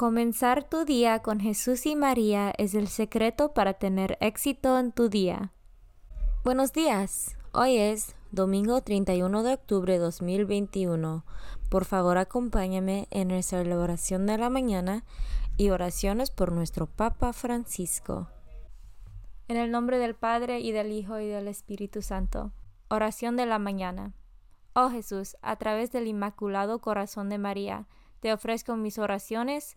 Comenzar tu día con Jesús y María es el secreto para tener éxito en tu día. Buenos días. Hoy es domingo 31 de octubre de 2021. Por favor, acompáñame en nuestra oración de la mañana y oraciones por nuestro Papa Francisco. En el nombre del Padre y del Hijo y del Espíritu Santo. Oración de la mañana. Oh Jesús, a través del Inmaculado Corazón de María, te ofrezco mis oraciones,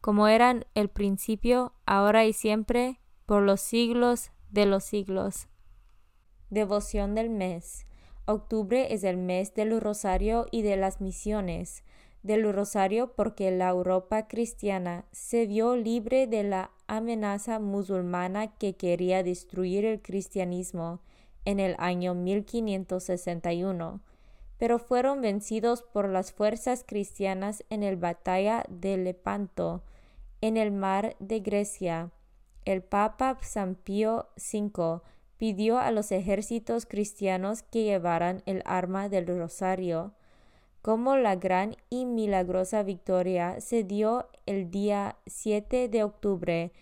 como eran el principio, ahora y siempre, por los siglos de los siglos. Devoción del mes. Octubre es el mes del rosario y de las misiones. Del rosario porque la Europa cristiana se vio libre de la amenaza musulmana que quería destruir el cristianismo en el año 1561 pero fueron vencidos por las fuerzas cristianas en la batalla de Lepanto, en el mar de Grecia. El Papa San Pío V pidió a los ejércitos cristianos que llevaran el arma del rosario. Como la gran y milagrosa victoria se dio el día 7 de octubre,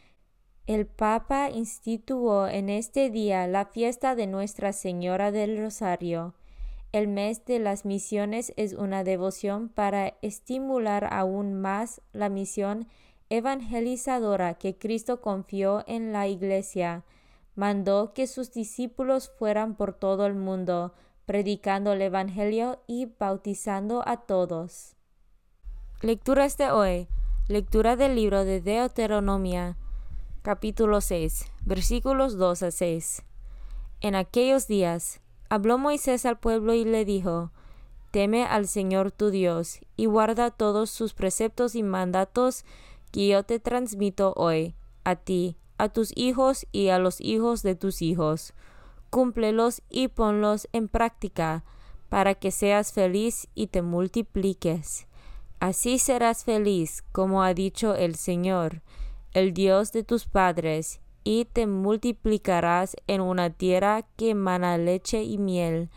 el Papa instituyó en este día la fiesta de Nuestra Señora del Rosario. El mes de las misiones es una devoción para estimular aún más la misión evangelizadora que Cristo confió en la Iglesia. Mandó que sus discípulos fueran por todo el mundo, predicando el Evangelio y bautizando a todos. Lecturas de hoy. Lectura del libro de Deuteronomia, capítulo 6, versículos 2 a 6. En aquellos días, Habló Moisés al pueblo y le dijo, Teme al Señor tu Dios, y guarda todos sus preceptos y mandatos que yo te transmito hoy, a ti, a tus hijos y a los hijos de tus hijos. Cúmplelos y ponlos en práctica, para que seas feliz y te multipliques. Así serás feliz, como ha dicho el Señor, el Dios de tus padres, y te multiplicarás en una tierra que emana leche y miel.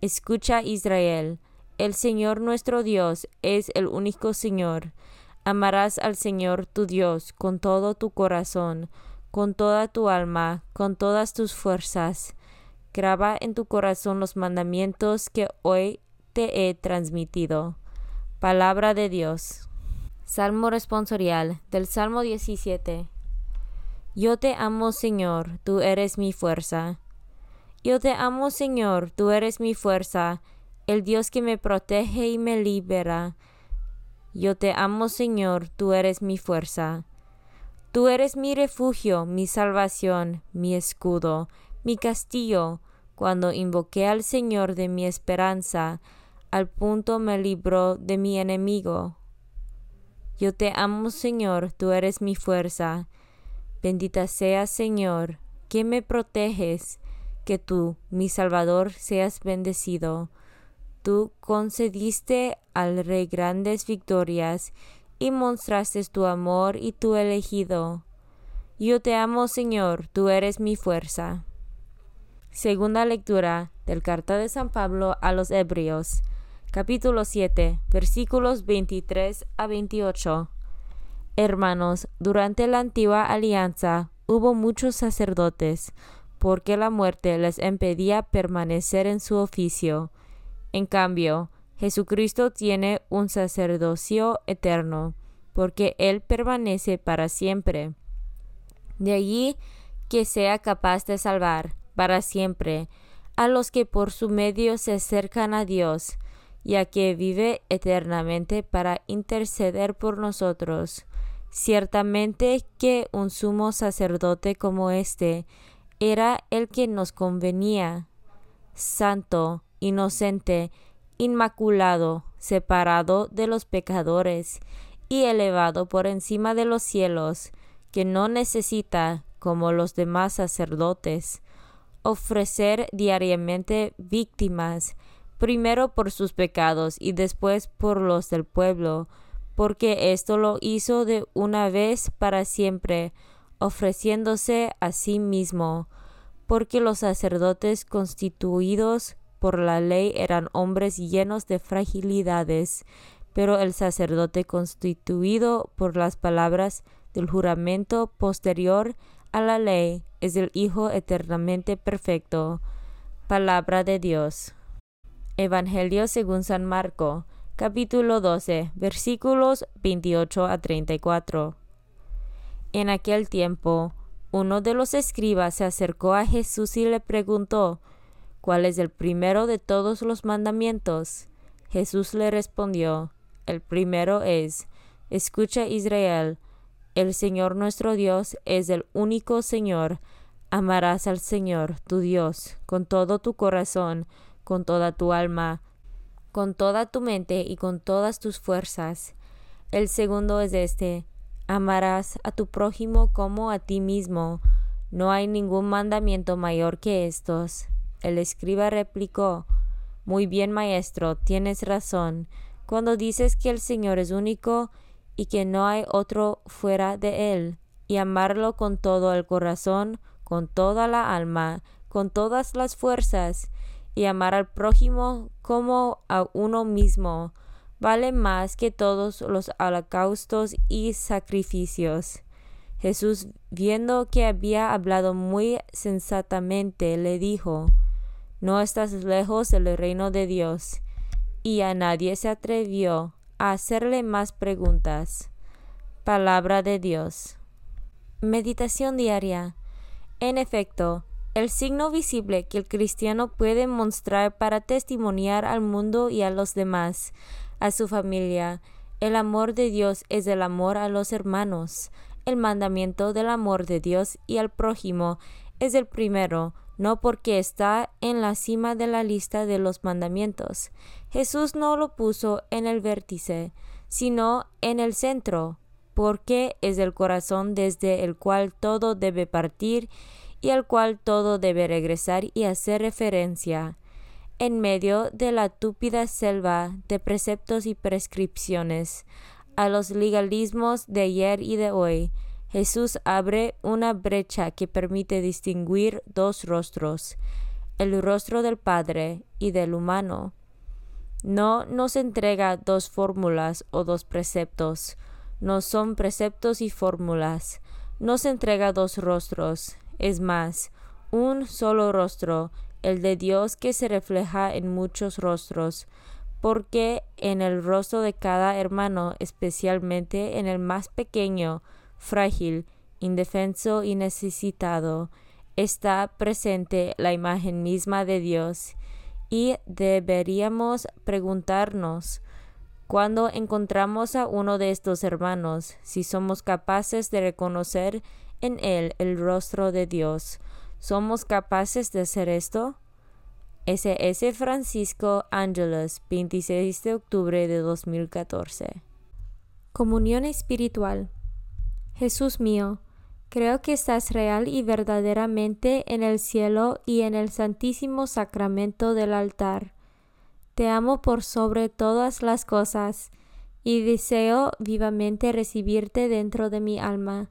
Escucha Israel, el Señor nuestro Dios es el único Señor. Amarás al Señor tu Dios con todo tu corazón, con toda tu alma, con todas tus fuerzas. Graba en tu corazón los mandamientos que hoy te he transmitido. Palabra de Dios. Salmo responsorial del Salmo 17. Yo te amo, Señor, tú eres mi fuerza. Yo te amo, Señor, tú eres mi fuerza, el Dios que me protege y me libera. Yo te amo, Señor, tú eres mi fuerza. Tú eres mi refugio, mi salvación, mi escudo, mi castillo. Cuando invoqué al Señor de mi esperanza, al punto me libró de mi enemigo. Yo te amo, Señor, tú eres mi fuerza. Bendita seas, Señor, que me proteges, que tú, mi Salvador, seas bendecido. Tú concediste al Rey grandes victorias y mostraste tu amor y tu elegido. Yo te amo, Señor, tú eres mi fuerza. Segunda lectura del Carta de San Pablo a los Hebreos, capítulo 7, versículos 23 a 28. Hermanos, durante la antigua alianza hubo muchos sacerdotes, porque la muerte les impedía permanecer en su oficio. En cambio, Jesucristo tiene un sacerdocio eterno, porque Él permanece para siempre. De allí que sea capaz de salvar para siempre a los que por su medio se acercan a Dios, ya que vive eternamente para interceder por nosotros. Ciertamente que un sumo sacerdote como éste era el que nos convenía, santo, inocente, inmaculado, separado de los pecadores y elevado por encima de los cielos, que no necesita, como los demás sacerdotes, ofrecer diariamente víctimas, primero por sus pecados y después por los del pueblo, porque esto lo hizo de una vez para siempre, ofreciéndose a sí mismo, porque los sacerdotes constituidos por la ley eran hombres llenos de fragilidades, pero el sacerdote constituido por las palabras del juramento posterior a la ley es el Hijo eternamente perfecto. Palabra de Dios. Evangelio según San Marco, capítulo 12, versículos 28 a 34. En aquel tiempo, uno de los escribas se acercó a Jesús y le preguntó, ¿Cuál es el primero de todos los mandamientos? Jesús le respondió, El primero es, Escucha Israel, el Señor nuestro Dios es el único Señor. Amarás al Señor, tu Dios, con todo tu corazón, con toda tu alma, con toda tu mente y con todas tus fuerzas. El segundo es este, amarás a tu prójimo como a ti mismo. No hay ningún mandamiento mayor que estos. El escriba replicó, Muy bien, maestro, tienes razón, cuando dices que el Señor es único y que no hay otro fuera de Él, y amarlo con todo el corazón, con toda la alma, con todas las fuerzas, y amar al prójimo como a uno mismo, vale más que todos los holocaustos y sacrificios. Jesús, viendo que había hablado muy sensatamente, le dijo, no estás lejos del reino de Dios. Y a nadie se atrevió a hacerle más preguntas. Palabra de Dios. Meditación diaria. En efecto, el signo visible que el cristiano puede mostrar para testimoniar al mundo y a los demás, a su familia, el amor de Dios es el amor a los hermanos. El mandamiento del amor de Dios y al prójimo es el primero, no porque está en la cima de la lista de los mandamientos. Jesús no lo puso en el vértice, sino en el centro, porque es el corazón desde el cual todo debe partir y al cual todo debe regresar y hacer referencia. En medio de la túpida selva de preceptos y prescripciones, a los legalismos de ayer y de hoy, Jesús abre una brecha que permite distinguir dos rostros, el rostro del Padre y del humano. No nos entrega dos fórmulas o dos preceptos, no son preceptos y fórmulas, nos entrega dos rostros, es más, un solo rostro, el de Dios que se refleja en muchos rostros, porque en el rostro de cada hermano, especialmente en el más pequeño, frágil, indefenso y necesitado, está presente la imagen misma de Dios. Y deberíamos preguntarnos cuando encontramos a uno de estos hermanos, si somos capaces de reconocer en él el rostro de Dios. ¿Somos capaces de hacer esto? S.S. Francisco Ángeles, 26 de octubre de 2014. Comunión espiritual. Jesús mío, creo que estás real y verdaderamente en el cielo y en el santísimo sacramento del altar. Te amo por sobre todas las cosas y deseo vivamente recibirte dentro de mi alma